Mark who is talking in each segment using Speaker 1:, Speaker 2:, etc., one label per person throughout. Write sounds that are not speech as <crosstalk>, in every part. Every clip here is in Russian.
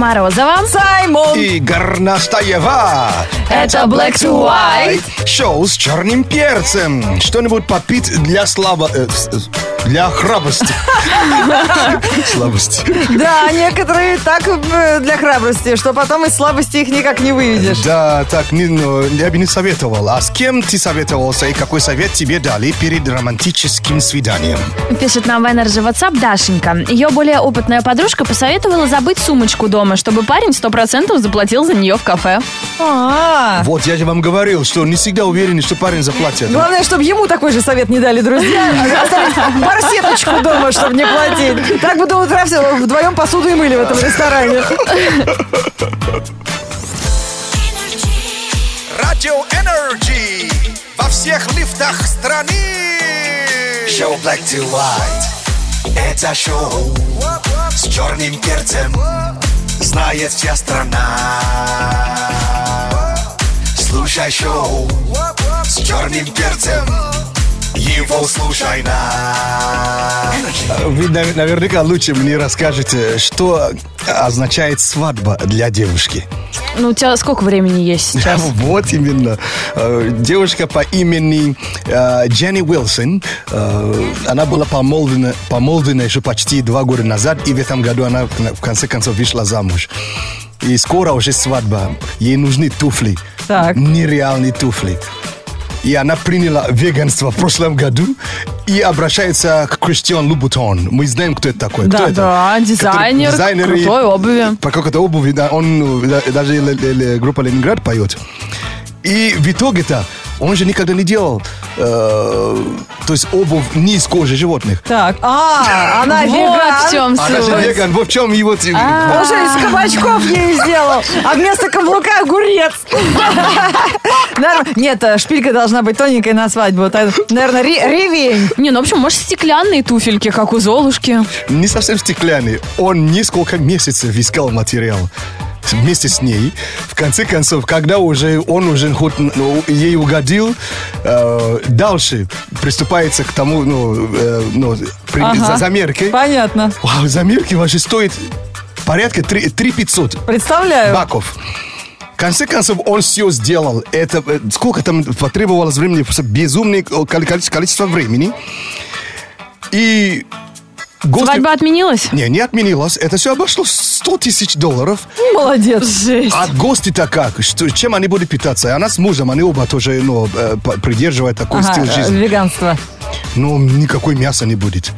Speaker 1: Морозова.
Speaker 2: Саймон.
Speaker 3: И Горностаева.
Speaker 1: Это Black to White.
Speaker 3: Шоу с черным перцем. Что-нибудь попить для слабо... э, для храбрости. <laughs> Слабости.
Speaker 2: Да, некоторые так э, для храбрости, что потом из слабости их никак не выведешь.
Speaker 3: Да, так, не, ну, я бы не советовал. А с кем ты советовался и какой совет тебе дали перед романтическим свиданием?
Speaker 1: Пишет нам в Energy WhatsApp Дашенька. Ее более опытная подружка посоветовала забыть сумочку дома, чтобы парень 100% заплатил за нее в кафе.
Speaker 2: А,
Speaker 3: Вот, я же вам говорил, что не всегда уверен, что парень заплатит.
Speaker 2: Главное, чтобы ему такой же совет не дали друзья. <laughs> барсеточку дома, чтобы не платить. Так бы до утра все вдвоем посуду и мыли в этом ресторане.
Speaker 3: Радио Energy во всех лифтах страны. Шоу Black to White. Это шоу с черным перцем. Знает вся страна. Слушай шоу с черным перцем. Его слушай на. Вы нав- наверняка лучше мне расскажете, что означает свадьба для девушки.
Speaker 1: Ну, у тебя сколько времени есть сейчас? <laughs>
Speaker 3: Вот именно. Э, Девушка по имени э, Дженни Уилсон, э, она была помолвлена, помолвлена еще почти два года назад, и в этом году она в конце концов вышла замуж. И скоро уже свадьба. Ей нужны туфли.
Speaker 2: Так.
Speaker 3: Нереальные туфли. И она приняла веганство в прошлом году и обращается к Кристиан Лубутон. Мы знаем, кто это такой.
Speaker 2: Да,
Speaker 3: кто это?
Speaker 1: да, дизайнер
Speaker 3: дизайнер
Speaker 1: крутой обуви.
Speaker 3: по какой-то обуви, да, он да, даже группа Ленинград поет. И в итоге-то он же никогда не делал, э, то есть обувь не из кожи животных.
Speaker 2: Так, а, она
Speaker 1: Вот в
Speaker 2: веган.
Speaker 1: чем
Speaker 3: А
Speaker 1: суть.
Speaker 3: веган, вот в чем его... т-
Speaker 2: Он же из кабачков ей сделал, а вместо каблука огурец. Нет, э, шпилька должна быть тоненькой на свадьбу. Так, Наверное, ре- ревень.
Speaker 1: Не, ну, в общем, может, стеклянные туфельки, как у Золушки.
Speaker 3: Не совсем стеклянный. Он несколько месяцев искал материал вместе с ней. В конце концов, когда уже он уже хоть ну, ей угодил, э, дальше приступается к тому, ну, э, ну, при-
Speaker 2: Ага.
Speaker 3: за замеркой.
Speaker 2: Понятно.
Speaker 3: Вау, замерки ваши стоят порядка 3, 500
Speaker 2: Представляю.
Speaker 3: баков. В конце концов, он все сделал. Это э, сколько там потребовалось времени? Просто безумное коли- количество, количество времени. И гости...
Speaker 1: Свадьба отменилась?
Speaker 3: Не, не отменилось. Это все обошлось 100 тысяч долларов.
Speaker 2: Молодец.
Speaker 1: Жесть.
Speaker 3: А гости-то как? Что, чем они будут питаться? Она с мужем, они оба тоже ну, э, придерживают такой
Speaker 2: Ага,
Speaker 3: стиль
Speaker 2: э,
Speaker 3: жизни.
Speaker 2: веганство.
Speaker 3: Но никакой мяса не будет.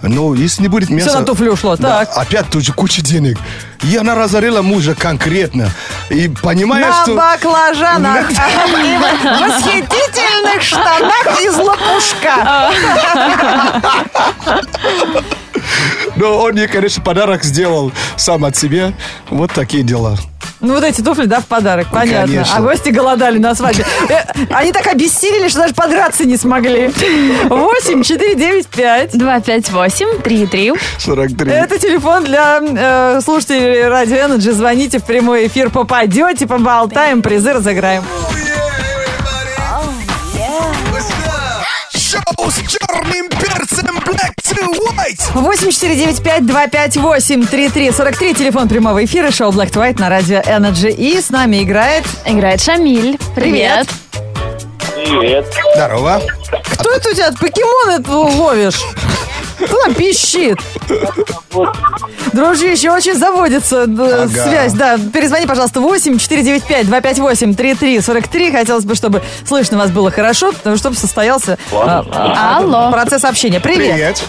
Speaker 3: Но если не будет мяса...
Speaker 2: Все на туфли ушло.
Speaker 3: Да,
Speaker 2: Так.
Speaker 3: опять тоже куча денег. И она разорила мужа конкретно. И понимая,
Speaker 2: На
Speaker 3: что...
Speaker 2: баклажанах. И в восхитительных штанах из лопушка.
Speaker 3: Но он ей, конечно, подарок сделал сам от себя. Вот такие дела.
Speaker 2: Ну, вот эти туфли, да, в подарок, понятно.
Speaker 3: конечно.
Speaker 2: А гости голодали на свадьбе. Э, Они так обессилели, что даже подраться не смогли. 8 4 9 5.
Speaker 1: 258 33
Speaker 3: 43.
Speaker 2: Это телефон для э, слушателей Радио Energy. Звоните в прямой эфир, попадете, поболтаем, призы разыграем.
Speaker 3: Шоу с черным перцем Black to White.
Speaker 2: 8495-258-3343. Телефон прямого эфира, шоу Black to White на Радио Energy. И с нами играет...
Speaker 1: Играет Шамиль. Привет.
Speaker 4: Привет.
Speaker 3: Здорово.
Speaker 2: Кто это у тебя? Покемон это ловишь? Кто там пищит? Дружище, очень заводится э,
Speaker 3: Ага.
Speaker 2: связь. Да, перезвони, пожалуйста, 8 495 258 3343. Хотелось бы, чтобы слышно вас было хорошо, потому что чтобы состоялся а, а,
Speaker 1: Алло.
Speaker 2: процесс общения. Привет.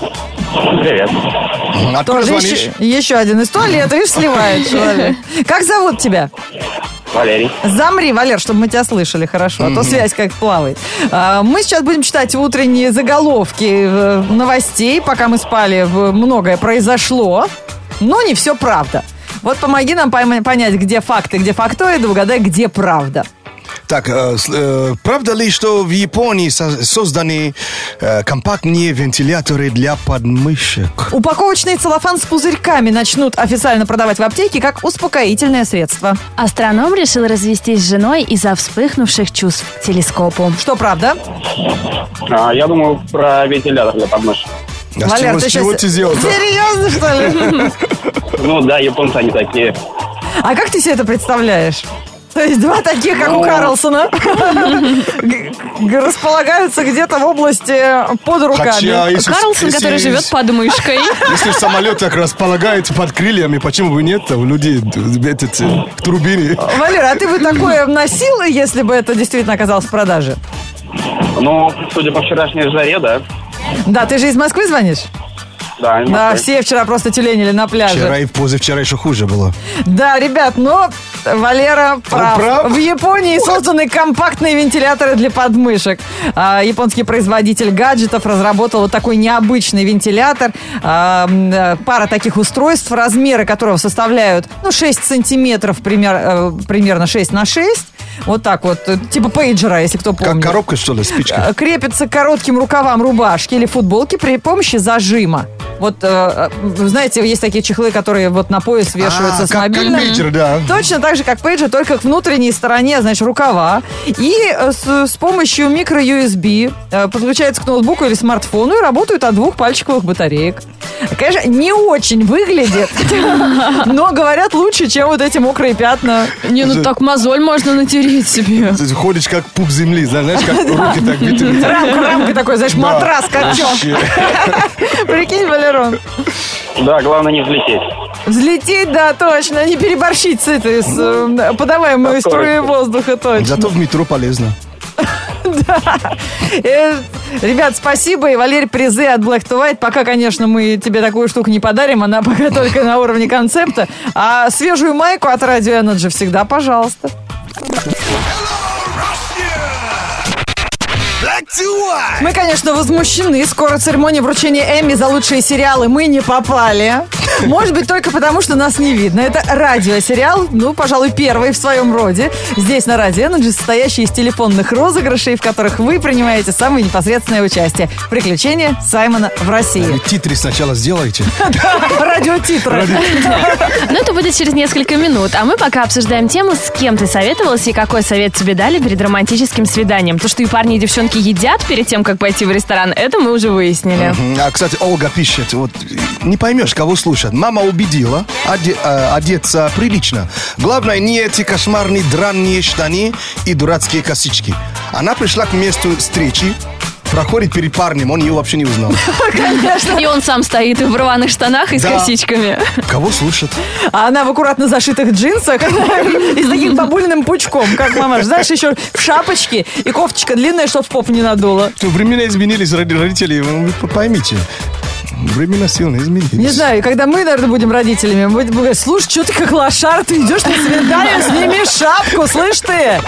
Speaker 3: Привет.
Speaker 4: Привет.
Speaker 2: Тоже еще, еще один из туалета, видишь, сливает человек. <laughs> Как зовут тебя?
Speaker 4: Валерий.
Speaker 2: Замри, Валер, чтобы мы тебя слышали хорошо, а то связь как плавает. А, Мы сейчас будем читать утренние заголовки э, новостей. Пока мы спали, многое произошло, но не все правда. Вот помоги нам понять, где факты, где фактоиды, угадай, где правда.
Speaker 3: Так, э, с- э, правда ли, что в Японии со- созданы э, компактные вентиляторы для подмышек?
Speaker 2: Упаковочный целлофан с пузырьками начнут официально продавать в аптеке как успокоительное средство.
Speaker 1: Астроном решил развестись с женой из-за вспыхнувших чувств к телескопу.
Speaker 2: Что правда?
Speaker 4: А, я думаю про вентилятор для подмышек.
Speaker 3: А с
Speaker 2: Валер,
Speaker 3: чего,
Speaker 2: ты
Speaker 3: с чего
Speaker 2: щас-
Speaker 3: ты сделал?
Speaker 2: Серьезно, что ли? <laughs>
Speaker 4: Ну да, японцы они такие.
Speaker 2: А как ты себе это представляешь? То есть два таких, как у Карлсона, г- г- располагаются где-то в области под руками.
Speaker 3: Если,
Speaker 1: Карлсон, который живет под мышкой.
Speaker 3: Если самолет так располагается под крыльями, почему бы нет у людей этот, э, турбины?
Speaker 2: Валера, а ты бы такое носил, если бы это действительно оказалось в продаже?
Speaker 4: Ну, судя по вчерашней жаре, да.
Speaker 2: Да, ты же из Москвы звонишь?
Speaker 4: Да,
Speaker 2: Да, все вчера просто тюленили на пляже.
Speaker 3: Вчера и позавчера еще хуже было.
Speaker 2: Да, ребят, но Валера прав.
Speaker 3: прав?
Speaker 2: В Японии созданы компактные вентиляторы для подмышек. А, японский производитель гаджетов разработал вот такой необычный вентилятор. А, э, пара таких устройств, размеры которого составляют ну, 6 сантиметров, пример, э, примерно 6 на 6. Вот так вот, э, типа пейджера, если кто
Speaker 3: Как
Speaker 2: помнит.
Speaker 3: коробка, что ли, спичка?
Speaker 2: Крепится к коротким рукавам рубашки или футболки при помощи зажима. Вот, э, э, знаете, есть такие чехлы, которые вот на пояс вешаются
Speaker 3: А,
Speaker 2: с
Speaker 3: как, как
Speaker 2: мобильным.
Speaker 3: пейджер, да.
Speaker 2: Точно так же, как пейджер, только к внутренней стороне, значит, рукава. И э, с, с помощью микро-USB подключается к ноутбуку или смартфону и работают от двух пальчиковых батареек. Конечно, не очень выглядит, <laughs> но говорят лучше, чем вот эти мокрые пятна.
Speaker 1: Не, ну так мозоль можно натереть себе.
Speaker 3: Ходишь как пуп земли, знаешь, как <laughs> руки так вытянуты.
Speaker 2: Рамка, рамка такой, знаешь, матрас.
Speaker 3: Вообще. <laughs>
Speaker 2: Прикинь, Валерон.
Speaker 4: Да, главное не взлететь.
Speaker 2: Взлететь, да, точно. Не переборщить с этой, с э, подаваемой
Speaker 4: Да,
Speaker 2: струей
Speaker 4: точно.
Speaker 2: воздуха, точно.
Speaker 3: Зато в метро полезно. <laughs>
Speaker 2: Э, Ребят, спасибо. И, Валерий, призы от Black to White. Пока, конечно, мы тебе такую штуку не подарим. Она <laughs> пока только на уровне концепта. А свежую майку от Radio Energy всегда, пожалуйста. Мы, конечно, возмущены. Скоро церемония вручения Эмми за лучшие сериалы. Мы не попали. Может быть, только потому, что нас не видно. Это радиосериал, ну, пожалуй, первый в своем роде. Здесь на Радио Energy, состоящий из телефонных розыгрышей, в которых вы принимаете самое непосредственное участие. Приключения Саймона в России.
Speaker 3: Вы титры сначала сделайте.
Speaker 2: Радиотитры.
Speaker 1: Но это будет через несколько минут. А мы пока обсуждаем тему, с кем ты советовался и какой совет тебе дали перед романтическим свиданием. То, что и парни, и девчонки едят перед тем, как пойти в ресторан, это мы уже выяснили.
Speaker 3: А, кстати, Олга пишет, вот не поймешь, кого слушать. Мама убедила оде- э, одеться прилично. Главное, не эти кошмарные дранные штаны и дурацкие косички. Она пришла к месту встречи, проходит перед парнем, он ее вообще не узнал. <laughs>
Speaker 1: И он сам стоит в рваных штанах и с
Speaker 3: Да.
Speaker 1: косичками.
Speaker 3: Кого слушать?
Speaker 2: А она в аккуратно зашитых джинсах <laughs> и с таким бабулиным пучком, как мама. Знаешь, еще в шапочке и кофточка длинная, чтобы в поп не надуло.
Speaker 3: Времена изменились, роди- родители, вы поймите. Времена сильно изменились.
Speaker 2: Не знаю, когда мы, наверное, будем родителями, мы будем говорить, слушай, что ты как лошар, ты идешь на свидание, сними шапку, слышь ты?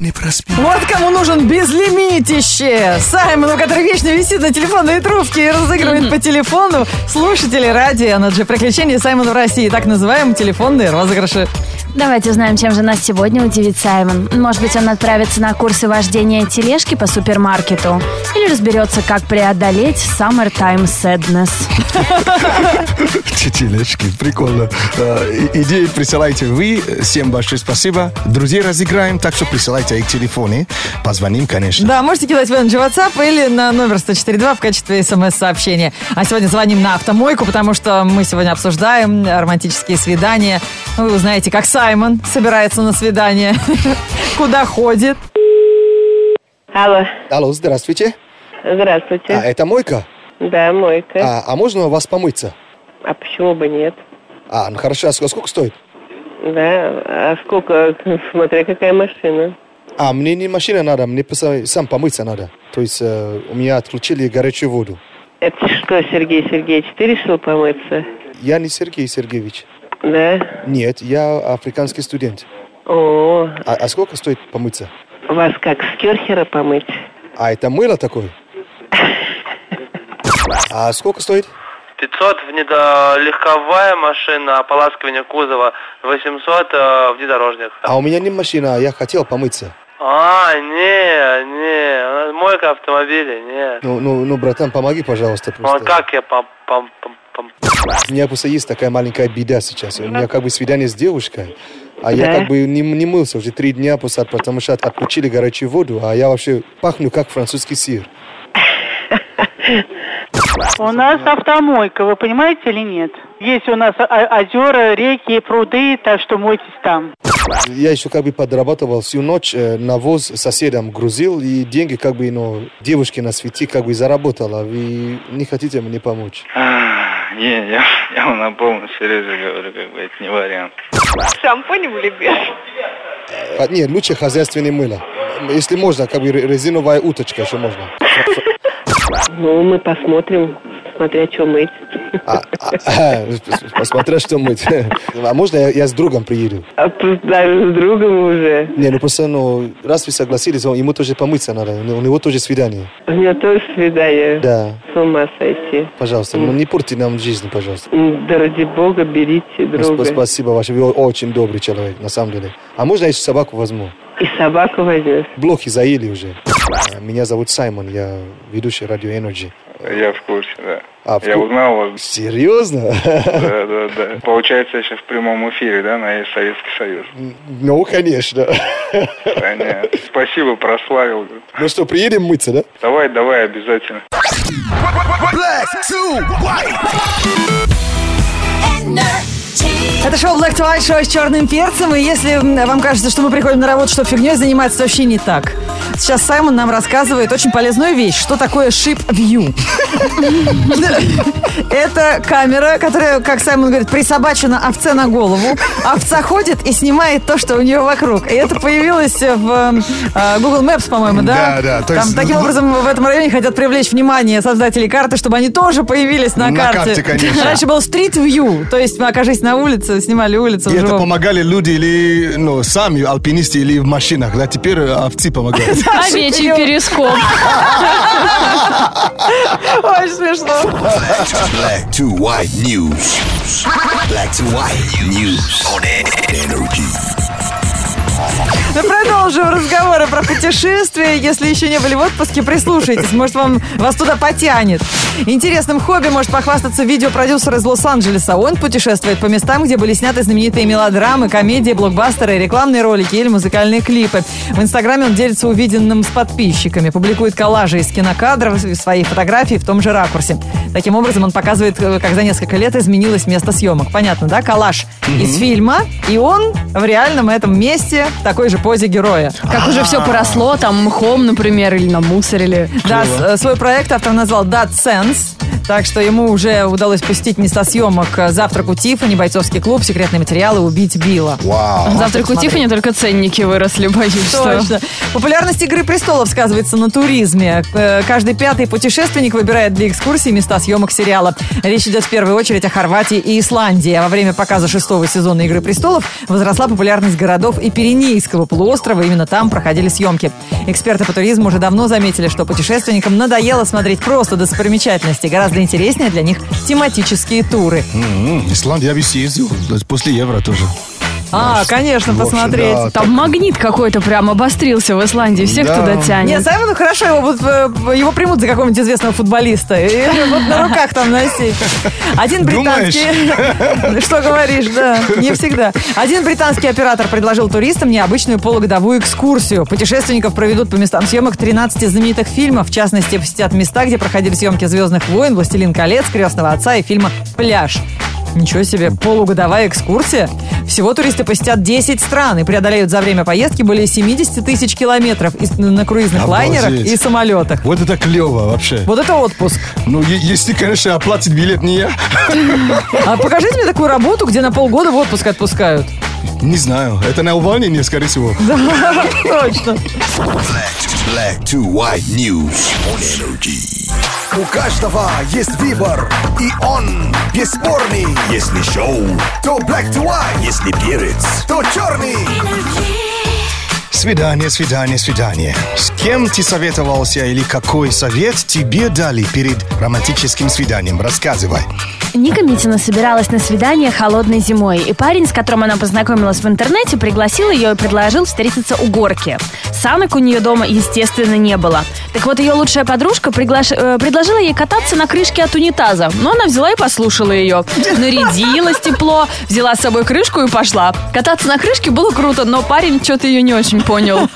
Speaker 3: Не проспи.
Speaker 2: Вот кому нужен безлимитище. Саймону, который вечно висит на телефонной трубке и разыгрывает по телефону слушатели радио Energy. Приключения Саймона в России. Так называемые телефонные розыгрыши.
Speaker 1: Давайте узнаем, чем же нас сегодня удивит Саймон. Может быть, он отправится на курсы вождения тележки по супермаркету. Или разберется, как преодолеть summertime sadness.
Speaker 3: Тележки, прикольно. Э, Идеи присылайте вы. Всем большое спасибо. Друзей разыграем, так что присылайте их телефоны. Позвоним, конечно.
Speaker 2: Да, можете кидать в Energy WhatsApp или на номер 104.2 в качестве смс-сообщения. А сегодня звоним на автомойку, потому что мы сегодня обсуждаем романтические свидания. Вы узнаете, как Саймон собирается на свидание, <laughs> куда ходит.
Speaker 5: Алло,
Speaker 3: Алло, здравствуйте.
Speaker 5: здравствуйте.
Speaker 3: А, это мойка?
Speaker 5: Да, мойка.
Speaker 3: А, а можно у вас помыться?
Speaker 5: А почему бы нет?
Speaker 3: А, ну хорошо, а ск- сколько стоит?
Speaker 5: Да, а сколько, <laughs> смотря какая машина.
Speaker 3: А, мне не машина надо, мне сам помыться надо. То есть э, у меня отключили горячую воду.
Speaker 5: Это что, Сергей Сергеевич, ты решил помыться?
Speaker 3: Я не Сергей Сергеевич.
Speaker 5: Да?
Speaker 3: Нет, я африканский студент.
Speaker 5: О,
Speaker 3: А, а сколько стоит помыться?
Speaker 5: вас как, с керхера помыть?
Speaker 3: А это мыло такое? А сколько стоит?
Speaker 6: 500 внедо... легковая машина, ополаскивание кузова, 800 э, внедорожник.
Speaker 3: А у меня не машина, я хотел помыться.
Speaker 6: А, не, не, мойка автомобиля, нет.
Speaker 3: Ну, ну, ну, братан, помоги, пожалуйста,
Speaker 6: Ну, а
Speaker 3: просто.
Speaker 6: как я пом... пом... пом... пом-
Speaker 3: У меня просто есть такая маленькая беда сейчас. У меня как бы свидание с девушкой, а я
Speaker 5: Да.
Speaker 3: как бы не, не мылся уже три дня после, потому что от- отключили горячую воду, а я вообще пахну как французский сыр.
Speaker 7: У нас автомойка, вы понимаете или нет? Есть у нас озера, реки, пруды, так что мойтесь там.
Speaker 8: Я еще как бы подрабатывал всю ночь, э, навоз соседям грузил, и деньги как бы, ну, девушке на свете как бы заработала. Вы не хотите мне помочь?
Speaker 9: Не, я, я вам на полном серьезе говорю, как бы это не вариант.
Speaker 5: Шампунь влюбишь?
Speaker 8: А, нет, лучше хозяйственное мыло. Если можно, как бы ре- резиновая уточка еще можно.
Speaker 5: Ну, мы посмотрим, смотря что мыть.
Speaker 8: А, а, <laughs> посмотря, что мыть. А можно я, я с другом приеду?
Speaker 5: А даже с другом уже.
Speaker 8: Не, ну просто, ну, раз вы согласились, ему тоже помыться надо, у него- него тоже свидание.
Speaker 5: У меня тоже свидание.
Speaker 8: Да,
Speaker 5: С ума сойти.
Speaker 8: пожалуйста, ну не порти нам жизнь, пожалуйста.
Speaker 5: Да ради бога, берите друга.
Speaker 8: сп- Спасибо ваше, вы очень добрый человек, на самом деле. А можно я еще собаку возьму?
Speaker 5: И собаку возьмешь.
Speaker 8: Блохи заели уже. А, Меня зовут Саймон, я ведущий радио Energy.
Speaker 9: Я в курсе, да.
Speaker 8: А, в
Speaker 9: я
Speaker 8: ку-
Speaker 9: узнал вас.
Speaker 8: Серьезно?
Speaker 9: Да, да, да. Получается, я сейчас в прямом эфире, да, на Советский Союз.
Speaker 8: Ну, конечно.
Speaker 9: Понятно. Спасибо, прославил.
Speaker 8: Ну что, приедем мыться, да?
Speaker 9: Давай, давай, обязательно.
Speaker 3: Black to white.
Speaker 2: Это шоу Black to White, шоу с черным перцем. И если вам кажется, что мы приходим на работу, чтобы фигней заниматься, то вообще не так. Сейчас Саймон нам рассказывает очень полезную вещь. Что такое Ship View? Это камера, которая, как Саймон говорит, присобачена овце на голову. Овца ходит и снимает то, что у нее вокруг. И это появилось в э, Google Maps, по-моему, да?
Speaker 3: Да, да,
Speaker 2: Там таким образом в этом районе хотят привлечь внимание создателей карты, чтобы они тоже появились на,
Speaker 3: На карте, конечно.
Speaker 2: Раньше был Street View, то есть мы окажись на улице, снимали улицу.
Speaker 3: И это помогали люди или ну, сами алпинисты или в машинах. Да, теперь овцы помогают.
Speaker 1: Овечий перископ.
Speaker 2: Ой, смешно.
Speaker 10: Black to white news. Black to white news on energy.
Speaker 2: Мы продолжим разговоры про путешествия. Если еще не были в отпуске, прислушайтесь. Может, вам, вас туда потянет. Интересным хобби может похвастаться видеопродюсер из Лос-Анджелеса. Он путешествует по местам, где были сняты знаменитые мелодрамы, комедии, блокбастеры, рекламные ролики или музыкальные клипы. В Инстаграме он делится увиденным с подписчиками, публикует коллажи из кинокадров свои фотографии в том же ракурсе. Таким образом, он показывает, э, как за несколько лет изменилось место съемок. Понятно, да? Коллаж из фильма, и он в реальном этом месте в такой же позе героя.
Speaker 1: Как уже все поросло, там мхом, например, или намусорили.
Speaker 2: Да, с- э, свой проект автор назвал That Sense. Так что ему уже удалось посетить места съемок э, «Завтрак у Тиффани», «Бойцовский клуб», «Секретные материалы», «Убить Билла».
Speaker 3: Вау.
Speaker 1: Завтрак у. Тиффани только ценники выросли, боюсь, что...
Speaker 2: Точно. Популярность «Игры престолов» сказывается на туризме. Э, Каждый пятый путешественник выбирает для экскурсии места съемок сериала. Речь идет в первую очередь о Хорватии и Исландии. А во время показа шестого сезона «Игры престолов» возросла популярность городов и Пиренейского полуострова. Именно там проходили съемки. Эксперты по туризму уже давно заметили, что путешественникам надоело смотреть просто достопримечательности. Гораздо интереснее для них тематические туры.
Speaker 3: М, Исландия я бы съездил. После евро тоже.
Speaker 2: А, конечно,
Speaker 3: общем,
Speaker 2: посмотреть.
Speaker 3: да,
Speaker 1: Там магнит какой-то прям обострился в Исландии, всех
Speaker 3: Да.
Speaker 1: туда тянет.
Speaker 2: Нет, Саймону хорошо, его, вот, э, его примут за какого-нибудь известного футболиста. И вот на руках там носить. Один британский... <laughs> Что говоришь, да, не всегда. Один британский оператор предложил туристам необычную полугодовую экскурсию. Путешественников проведут по местам съемок 13 знаменитых фильмов. В частности, посетят места, где проходили съемки «Звездных войн», «Властелин колец», «Крестного отца» и фильма «Пляж». Ничего себе, полугодовая экскурсия. Всего туристы посетят 10 стран и преодолеют за время поездки более 70 тысяч километров на круизных
Speaker 3: Обалдеть.
Speaker 2: лайнерах и самолетах.
Speaker 3: Вот это клево вообще.
Speaker 2: Вот это отпуск.
Speaker 3: Ну, если, конечно, оплатит билет не я.
Speaker 2: А покажите мне такую работу, где на полгода в отпуск отпускают.
Speaker 3: Не знаю. Это на увольнение, скорее всего. <laughs>
Speaker 2: Да, точно.
Speaker 10: Black to white news on energy.
Speaker 11: У каждого есть выбор, и он бесспорный.
Speaker 10: Если шоу,
Speaker 11: То black to white,
Speaker 10: если перец,
Speaker 11: то черный.
Speaker 3: Свидание, свидание, свидание. С кем ты советовался или какой совет тебе дали перед романтическим свиданием? Рассказывай.
Speaker 1: Ника Митина собиралась на свидание холодной зимой, и парень, с которым она познакомилась в интернете, пригласил ее и предложил встретиться у горки. Санок у нее дома, естественно, не было. Так вот, ее лучшая подружка приглаш- э, предложила ей кататься на крышке от унитаза, но она взяла и послушала ее. Нарядилась тепло, взяла с собой крышку и пошла. Кататься на крышке было круто, но парень что-то ее не очень понял.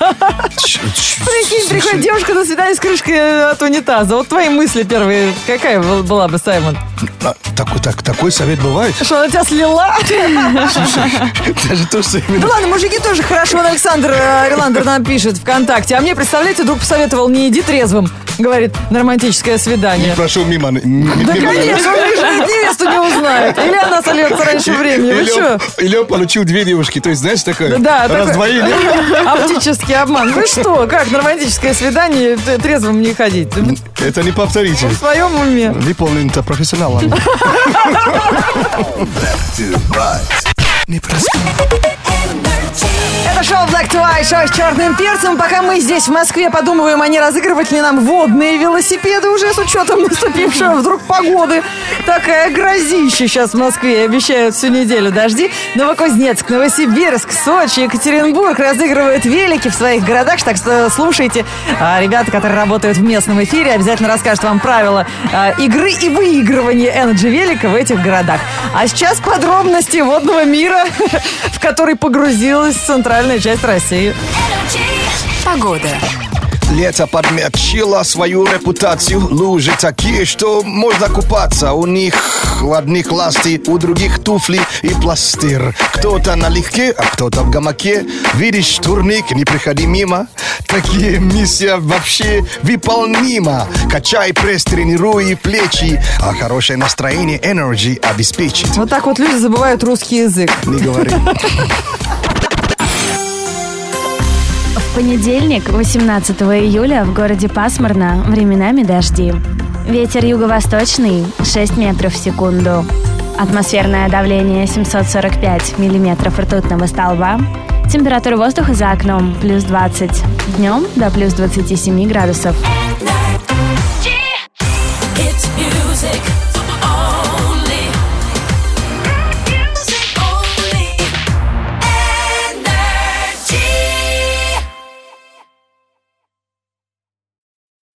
Speaker 2: Прикинь, приходит девушка на свидание с крышкой от унитаза. Вот твои мысли первые, какая был- была бы, Саймон?
Speaker 3: А, такой, так, такой совет бывает?
Speaker 2: Что, она тебя слила?
Speaker 3: Даже то, что
Speaker 2: Да
Speaker 3: именно...
Speaker 2: ладно, мужики тоже хорошо. Александр э, Орландер нам пишет ВКонтакте. А мне, представляете, друг посоветовал, не иди трезвым, говорит, на романтическое свидание.
Speaker 3: Прошел мимо.
Speaker 2: Да, конечно, невесту не узнает. Или она сольется раньше времени. Вы что?
Speaker 3: или он получил две девушки. То есть, знаешь, такое
Speaker 2: Да,
Speaker 3: раздвоение. <laughs>
Speaker 2: Оптический обман. Вы что, как на романтическое свидание трезвым не ходить? В
Speaker 3: Это не повторите.
Speaker 2: своем уме.
Speaker 3: Выполнен-то профессионалом.
Speaker 10: to
Speaker 2: Шоу с черным перцем. Пока мы здесь, в Москве, подумываем, а не разыгрывать ли нам водные велосипеды уже с учетом наступившей вдруг погоды. Такая грозища сейчас в Москве. Обещают всю неделю дожди. Новокузнецк, Новосибирск, Сочи, Екатеринбург разыгрывают велики в своих городах. Так что слушайте. А, Ребята, которые работают в местном эфире, обязательно расскажут вам правила а, игры и выигрывания Energy велика в этих городах. А сейчас подробности водного мира, <laughs> в который погрузилась центральная часть России.
Speaker 12: Погода.
Speaker 3: Лето подмечило свою репутацию. Лужи такие, что можно купаться. У них у одних ласти, у других туфли и пластир. Кто-то налегке, а кто-то в гамаке. Видишь турник, не приходи мимо. Такие миссия вообще выполнима. Качай пресс, тренируй плечи. А хорошее настроение Energy обеспечит.
Speaker 2: Вот так вот люди забывают русский язык.
Speaker 3: Не говори. <laughs>
Speaker 1: Понедельник, 18 июля, в городе пасмурно, временами дожди. Ветер юго-восточный 6 метров в секунду. Атмосферное давление 745 миллиметров ртутного столба. Температура воздуха за окном плюс 20. Днем до плюс 27 градусов.